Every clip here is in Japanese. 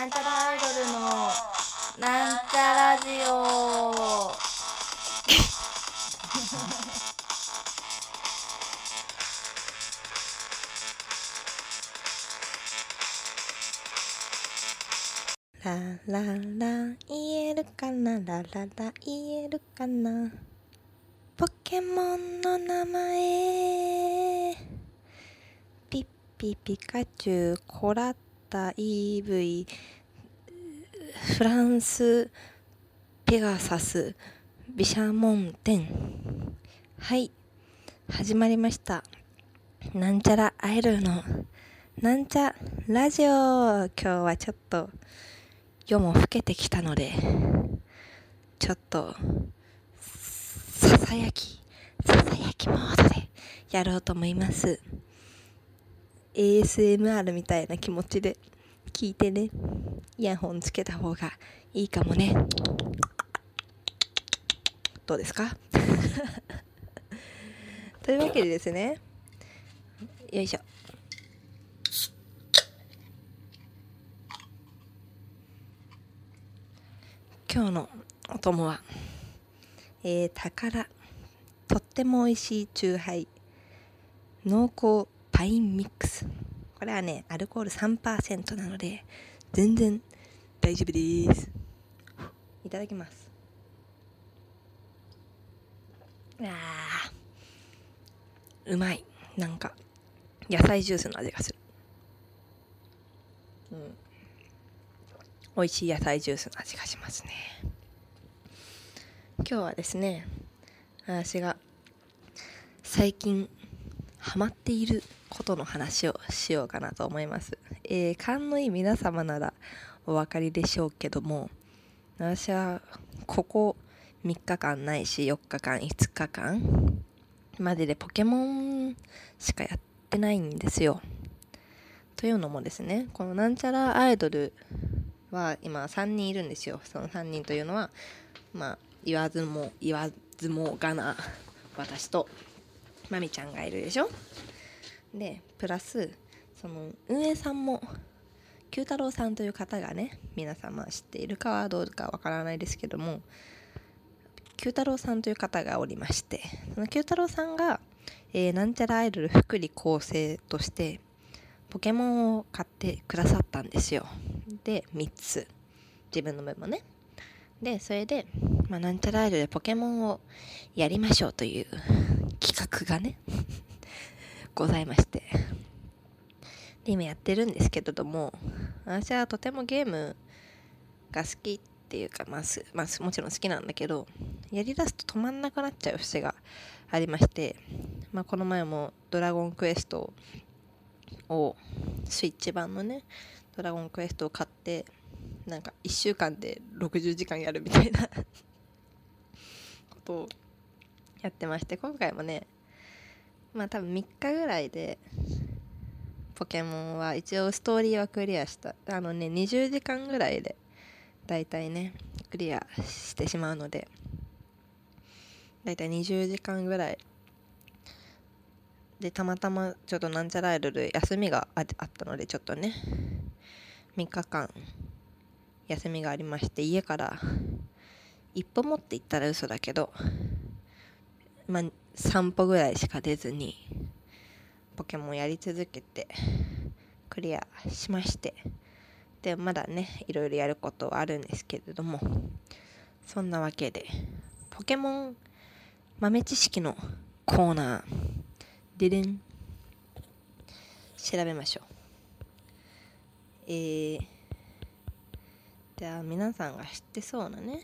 なんちゃらアイドルのなんちゃラジオ。ラララ言えるかな？ラララ言えるかな？ポケモンの名前。ピッピピカチュウコラッタ EV フランスペガサスビシャモンテン。はい始まりました。なんちゃらアイドルのなんちゃラジオ。今日はちょっと夜も更けてきたのでちょっとささやきささやきモードでやろうと思います。ASMR みたいな気持ちで聞いてね。イヤホンつけた方がいいかもね。どうですか？というわけでですね。よいしょ。今日のお供は、えー、宝。とっても美味しいチューハイ。濃厚パインミックス。これはねアルコール3%なので全然大丈夫です。いただきます。あうまい。なんか野菜ジュースの味がする。うん。美味しい野菜ジュースの味がしますね。今日はですね私が最近ハマっていることの話をしようかなと思います、えー、勘のいい皆様ならお分かりでしょうけども私はここ3日間ないし4日間5日間まででポケモンしかやってないんですよ。というのもですねこのなんちゃらアイドルは今3人いるんですよ。その3人というのはまあ言わずも言わずもがな私と。まみちゃんがいるでしょ？でプラスその運営さんも九太郎さんという方がね皆様知っているかはどうかわからないですけども九太郎さんという方がおりましてその九太郎さんが、えー、なんちゃらアイドル福利厚生としてポケモンを買ってくださったんですよ。で3つ。自分の分もね。でそれで、まあ、なんちゃらアイドルでポケモンをやりましょうというがね ございまして。で今やってるんですけれども私はとてもゲームが好きっていうか、まあすまあ、もちろん好きなんだけどやりだすと止まんなくなっちゃう節がありまして、まあ、この前も「ドラゴンクエスト」をスイッチ版のね「ドラゴンクエスト」を買ってなんか1週間で60時間やるみたいな ことをやってまして今回もねまあ多分3日ぐらいでポケモンは一応ストーリーはクリアした。あのね20時間ぐらいでだいたいねクリアしてしまうのでだいたい20時間ぐらい。でたまたまちょっとなんちゃらアイドル休みがあったのでちょっとね3日間休みがありまして家から一歩持って行ったら嘘だけどまあ散歩ぐらいしか出ずにポケモンやり続けてクリアしましてでまだねいろいろやることはあるんですけれどもそんなわけでポケモン豆知識のコーナーででん調べましょう。えー、じゃあ皆さんが知ってそうなね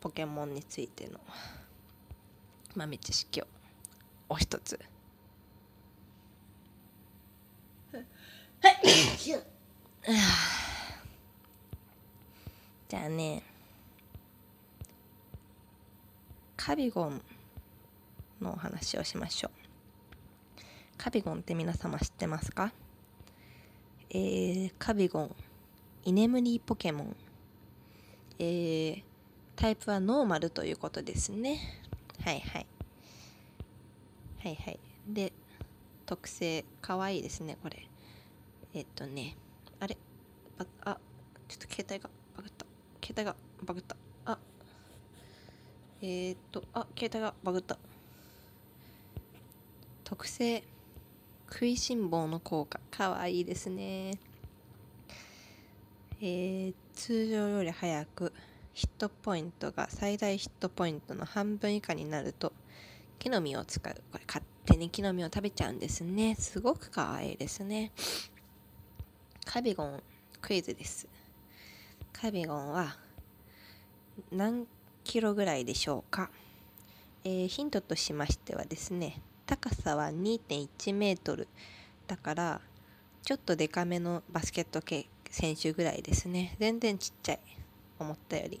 ポケモンについての豆知識を。お一つ。じゃあね。カビゴンのお話をしましょう。カビゴンって皆様知ってますか？えー、カビゴン居眠りポケモン。えー、タイプはノーマルということですね。はいはい。はいはい。で特性かわいいですねこれ。えっとね。あれ？ああちょっと携帯がバグった。携帯がバグった。あ。えー、っとあ携帯がバグった。特製。食いしん坊の効果。かわいいですね。えー、通常より早く。ヒットポイントが最大ヒットポイントの半分以下になると木の実を使う。これ勝手に木の実を食べちゃうんですね。すごくかわいいですね。カビゴンクイズです。カビゴンは何キロぐらいでしょうか、えー、ヒントとしましてはですね高さは2.1メートル。だからちょっとデカめのバスケット系選手ぐらいですね。全然ちっちゃい。思ったより。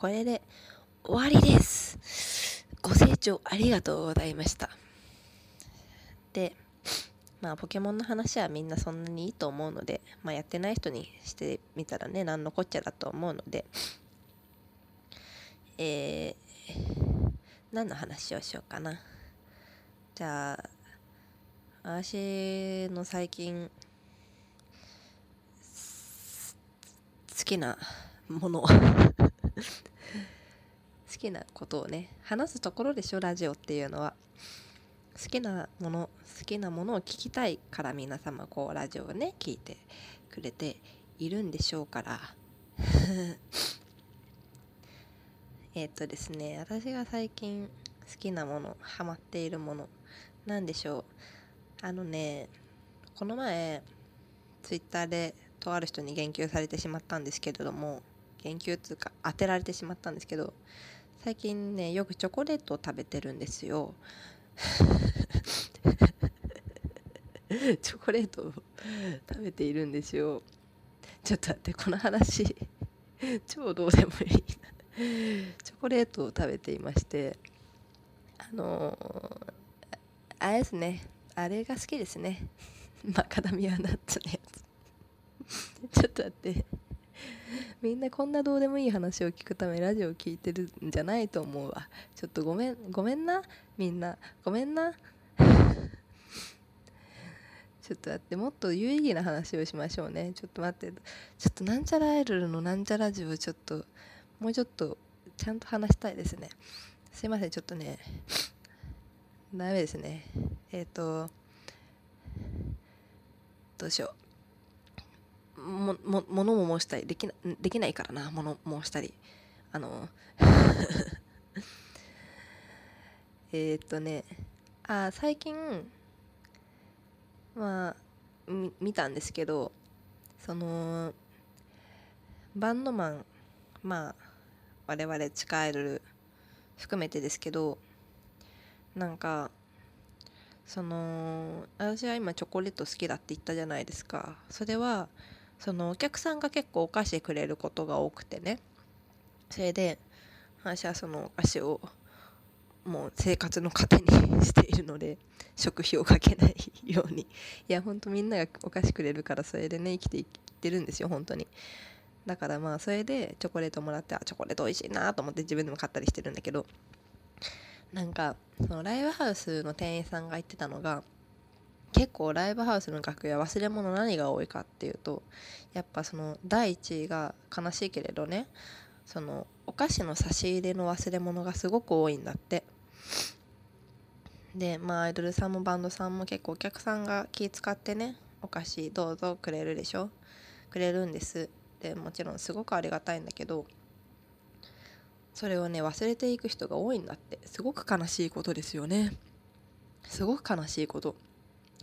これで終わりです。ご清聴ありがとうございました。でまあポケモンの話はみんなそんなにいいと思うので、まあ、やってない人にしてみたらね何のこっちゃだと思うので。えー、何の話をしようかな。じゃあ私の最近好きなもの。好きなことをね話すところでしょラジオっていうのは。好きなもの好きなものを聞きたいから皆様こうラジオをね聞いてくれているんでしょうから。えっとですね私が最近好きなものハマっているものなんでしょう。あのねこの前ツイッターでとある人に言及されてしまったんですけれども言及っていうか当てられてしまったんですけど最近ねよくチョコレートを食べてるんですよ。チョコレートを食べているんですよ。ちょっと待ってこの話超どうでもいいな。チョコレートを食べていましてあのー、あれですね。あれが好きですね。マカダミアナッツのやつ。ちょっと待って。みんなこんなどうでもいい話を聞くためラジオを聞いてるんじゃないと思うわ。ちょっとごめんごめんな？みんな。ごめんな？ちょっと待ってもっと有意義な話をしましょうね。ちょっと待って。ちょっとなんちゃらアイドルのなんちゃらジオちょっともうちょっとちゃんと話したいですね。すいませんちょっとねダメですね。えっ、ー、とどうしよう。もも物も申したりできなできないからな物申したり。あの えっとねあ最近まあ見たんですけどそのバンドマンまあ我々地下アイドル含めてですけどなんかその私は今チョコレート好きだって言ったじゃないですか。それはそのお客さんが結構お菓子くれることが多くてね。それで私はそのお菓子をもう生活の糧にしているので食費をかけないように。いやほんとみんながお菓子くれるからそれでね生きていってるんですよ本当に。だからまあそれでチョコレートもらってあチョコレート美味しいなと思って自分でも買ったりしてるんだけど。なんかそのライブハウスの店員さんが言ってたのが結構ライブハウスの楽屋忘れ物何が多いかっていうとやっぱその第一位が悲しいけれどねそのお菓子の差し入れの忘れ物がすごく多いんだって。でまあアイドルさんもバンドさんも結構お客さんが気使ってねお菓子どうぞくれるでしょ？くれるんです。でもちろんすごくありがたいんだけどそれをね忘れていく人が多いんだって。すごく悲しいことですよね。すごく悲しいこと。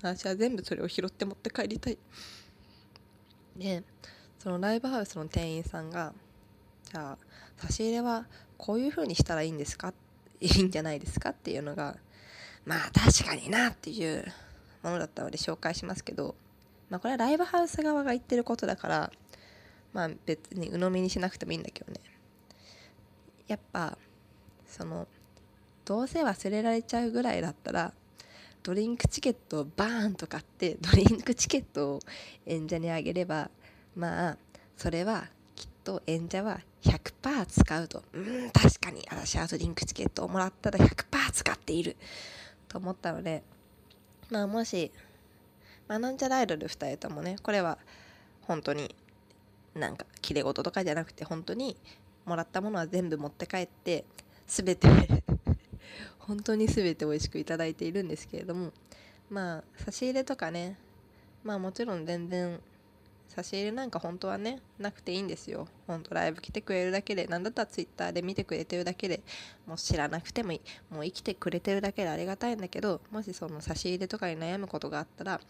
私は全部それを拾って持って帰りたい。でそのライブハウスの店員さんがじゃあ差し入れはこういう風にしたらいいんですか？いいんじゃないですかっていうのがまあ確かになっていうものだったので紹介しますけど、まあ、これはライブハウス側が言ってることだからまあ別に鵜呑みにしなくてもいいんだけどね。やっぱそのどうせ忘れられちゃうぐらいだったらドリンクチケットをバーンと買って ドリンクチケットを演者にあげればまあそれはきっと演者は100%使うと。うん確かに。私はドリンクチケットをもらったら100%使っている。と思ったのでまあもしまあなんちゃらアイドル2人ともねこれは本当になんかきれ事とかじゃなくて本当にもらったものは全部持って帰って全て本当に全て美味しくいただいているんですけれどもまあ差し入れとかねまあもちろん全然差し入れなんか本当はねなくていいんですよ。本当ライブ来てくれるだけで何だったらツイッターで見てくれてるだけでもう知らなくてもいい。もう生きてくれてるだけでありがたいんだけどもしその差し入れとかに悩むことがあったら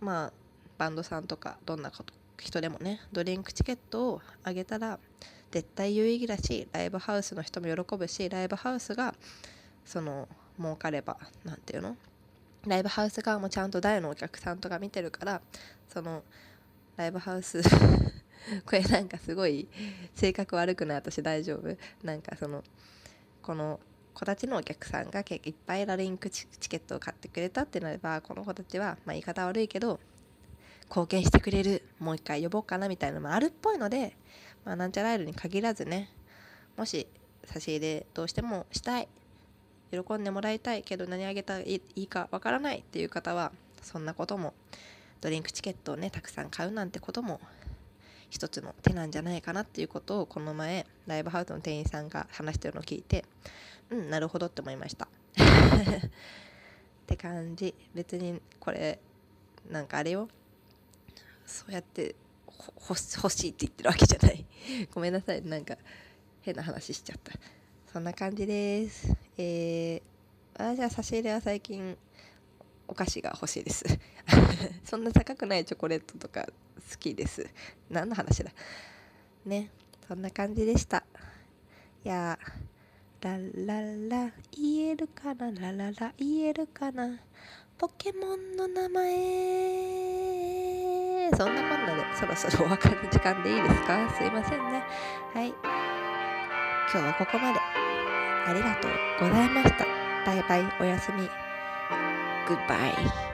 まあバンドさんとかどんな人でもねドリンクチケットをあげたら絶対有意義だしライブハウスの人も喜ぶしライブハウスがその儲かれば何て言うの？ライブハウス側もちゃんと大のお客さんとか見てるからそのライブハウス これなんかすごい性格悪くない私大丈夫？なんかそのこの子たちのお客さんがいっぱいラリンクチケットを買ってくれたってなればこの子たちは、まあ、言い方悪いけど貢献してくれる。もう一回呼ぼうかなみたいなのもあるっぽいので、まあ、なんちゃらアイルに限らずねもし差し入れどうしてもしたい喜んでもらいたいけど何あげたらいいかわからないっていう方はそんなこともドリンクチケットをねたくさん買うなんてことも一つの手なんじゃないかなっていうことをこの前ライブハウスの店員さんが話してるのを聞いてうんなるほどって思いました。って感じ。別にこれなんかあれよ。そうやって欲しいって言ってるわけじゃない。ごめんなさい。なんか変な話しちゃった。そんな感じです。えー、私は差し入れは最近お菓子が欲しいです。そんな高くないチョコレートとか好きです。何の話だ？ねそんな感じでした。いやラララ言えるかな？ラララ言えるかな？ポケモンの名前。そんなこんなでそろそろお別れの時間でいいですか？すいませんね。はい。今日はここまで。ありがとうございました。バイバイ。おやすみ。グッバイ